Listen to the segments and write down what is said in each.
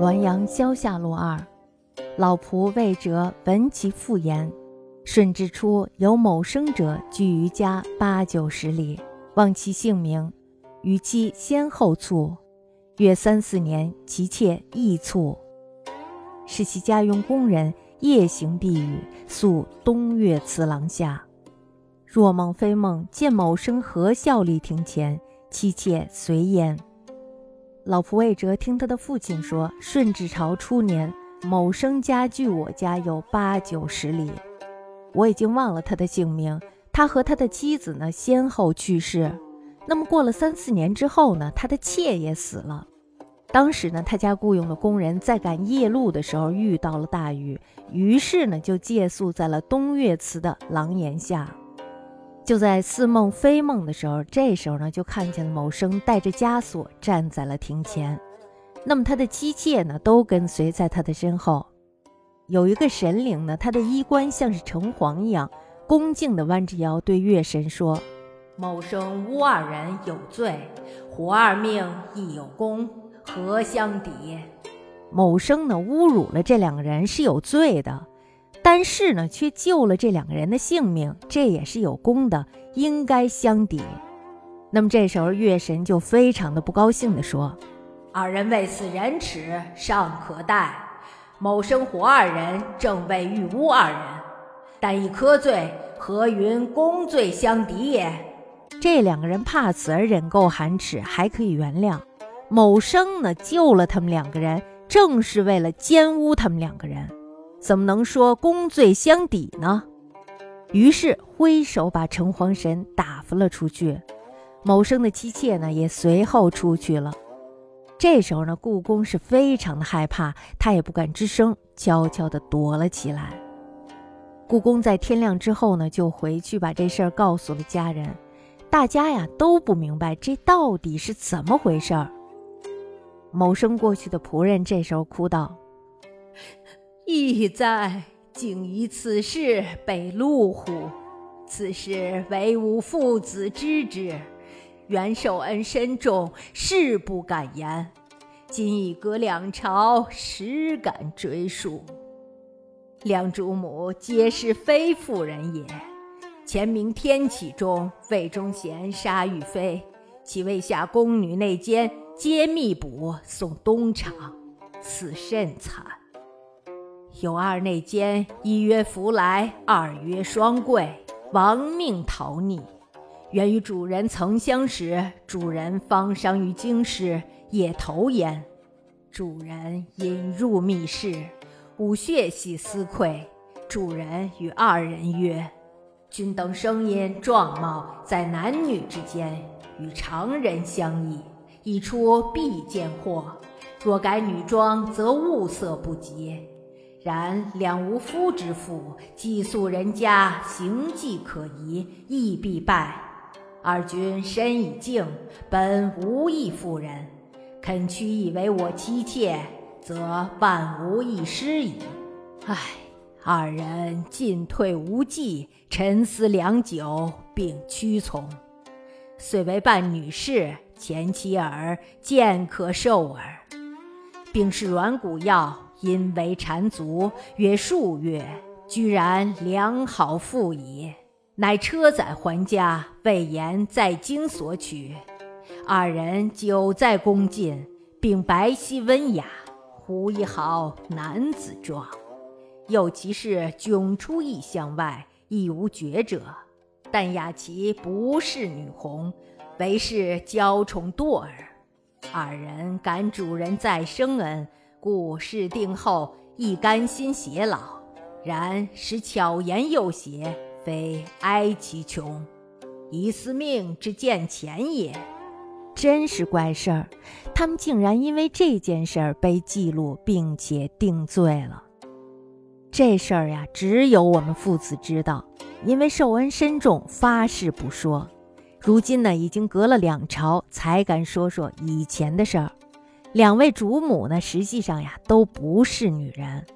滦阳萧下路二，老仆魏哲闻其复言。顺之初，有某生者居于家八九十里，望其姓名，与妻先后卒。约三四年，其妾亦卒。是其家用工人夜行避雨，宿东岳祠廊下。若梦非梦，见某生何孝立庭前，妻妾随焉。老仆魏哲听他的父亲说，顺治朝初年，某生家距我家有八九十里。我已经忘了他的姓名。他和他的妻子呢，先后去世。那么过了三四年之后呢，他的妾也死了。当时呢，他家雇佣的工人在赶夜路的时候遇到了大雨，于是呢就借宿在了东岳祠的廊檐下。就在似梦非梦的时候，这时候呢就看见了某生带着枷锁站在了庭前。那么他的妻妾呢都跟随在他的身后。有一个神灵呢，他的衣冠像是城隍一样，恭敬地弯着腰对月神说：“某生无二人有罪，胡二命亦有功。”何相抵？某生呢侮辱了这两个人是有罪的，但是呢却救了这两个人的性命，这也是有功的，应该相抵。那么这时候月神就非常的不高兴地说：“二人为此仁耻尚可待，某生活二人正为欲污二人，但一科罪，何云功罪相抵也？这两个人怕此而忍够寒耻，还可以原谅。”某生呢救了他们两个人，正是为了奸污他们两个人，怎么能说功罪相抵呢？于是挥手把城隍神打发了出去。某生的妻妾呢也随后出去了。这时候呢，故宫是非常的害怕，他也不敢吱声，悄悄地躲了起来。故宫在天亮之后呢，就回去把这事儿告诉了家人。大家呀都不明白这到底是怎么回事儿。谋生过去的仆人这时候哭道：“义在，竟以此事被戮乎？此事唯吾父子知之，袁受恩深重，誓不敢言。今已隔两朝，实敢追溯。两主母皆是非妇人也。前明天启中，魏忠贤杀玉妃，其位下宫女内奸。”皆密捕送东厂，此甚惨。有二内奸，一曰福来，二曰双贵，亡命逃匿。原与主人曾相识，主人方伤于京师，也投焉。主人引入密室，吾血系思愧。主人与二人曰：“君等声音状貌，在男女之间，与常人相异。”一出必见祸，若改女装，则物色不及。然两无夫之妇，寄宿人家，行迹可疑，亦必败。二君身已静，本无异妇人，肯屈以为我妻妾，则万无一失矣。唉，二人进退无计，沉思良久，并屈从，遂为伴女士。前妻耳，见可受耳。并是软骨药，因为缠足，约数月，居然良好复矣。乃车载还家，魏延在京所取。二人久在宫禁，并白皙温雅，无一好男子状。又其是迥出异乡外，亦无绝者。但雅琪不是女红。为是娇宠堕儿，二人感主人再生恩，故事定后亦甘心偕老。然使巧言又邪，非哀其穷，以思命之见钱也。真是怪事儿，他们竟然因为这件事儿被记录，并且定罪了。这事儿呀，只有我们父子知道，因为受恩深重，发誓不说。如今呢，已经隔了两朝，才敢说说以前的事儿。两位主母呢，实际上呀，都不是女人。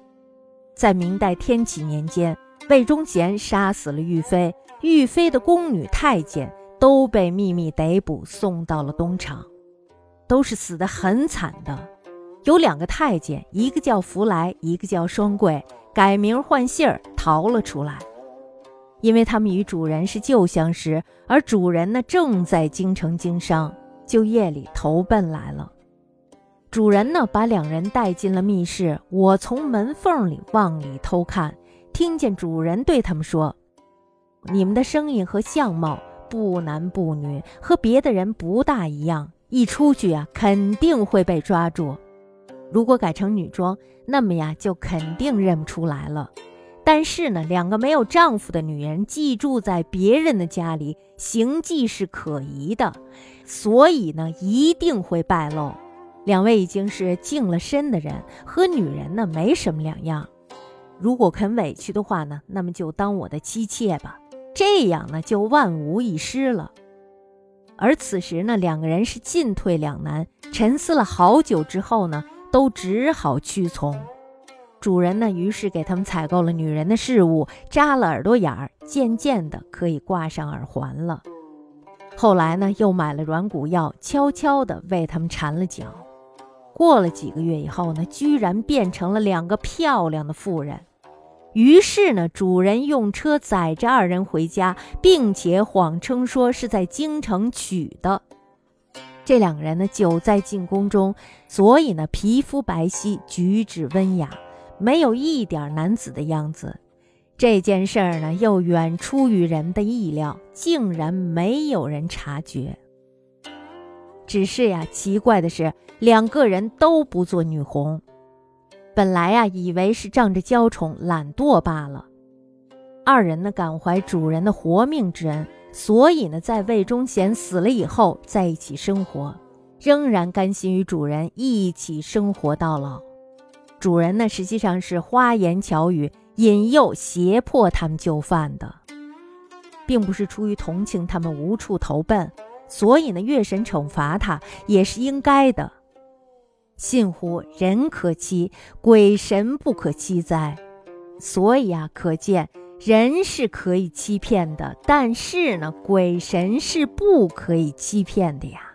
在明代天启年间，魏忠贤杀死了玉妃，玉妃的宫女太监都被秘密逮捕，送到了东厂，都是死得很惨的。有两个太监，一个叫福来，一个叫双桂，改名换姓儿逃了出来。因为他们与主人是旧相识，而主人呢正在京城经商，就夜里投奔来了。主人呢把两人带进了密室，我从门缝里往里偷看，听见主人对他们说：“你们的声音和相貌不男不女，和别的人不大一样，一出去啊肯定会被抓住。如果改成女装，那么呀就肯定认不出来了。”但是呢，两个没有丈夫的女人寄住在别人的家里，行迹是可疑的，所以呢，一定会败露。两位已经是净了身的人，和女人呢没什么两样。如果肯委屈的话呢，那么就当我的妻妾吧，这样呢就万无一失了。而此时呢，两个人是进退两难，沉思了好久之后呢，都只好屈从。主人呢，于是给他们采购了女人的饰物，扎了耳朵眼儿，渐渐的可以挂上耳环了。后来呢，又买了软骨药，悄悄地为他们缠了脚。过了几个月以后呢，居然变成了两个漂亮的妇人。于是呢，主人用车载着二人回家，并且谎称说是在京城取的。这两个人呢，久在进宫中，所以呢，皮肤白皙，举止温雅。没有一点男子的样子，这件事儿呢又远出于人的意料，竟然没有人察觉。只是呀，奇怪的是，两个人都不做女红。本来呀，以为是仗着娇宠懒惰罢了。二人呢，感怀主人的活命之恩，所以呢，在魏忠贤死了以后，在一起生活，仍然甘心与主人一起生活到老。主人呢，实际上是花言巧语引诱、胁迫他们就范的，并不是出于同情他们无处投奔，所以呢，月神惩罚他也是应该的。信乎人可欺，鬼神不可欺哉？所以啊，可见人是可以欺骗的，但是呢，鬼神是不可以欺骗的呀。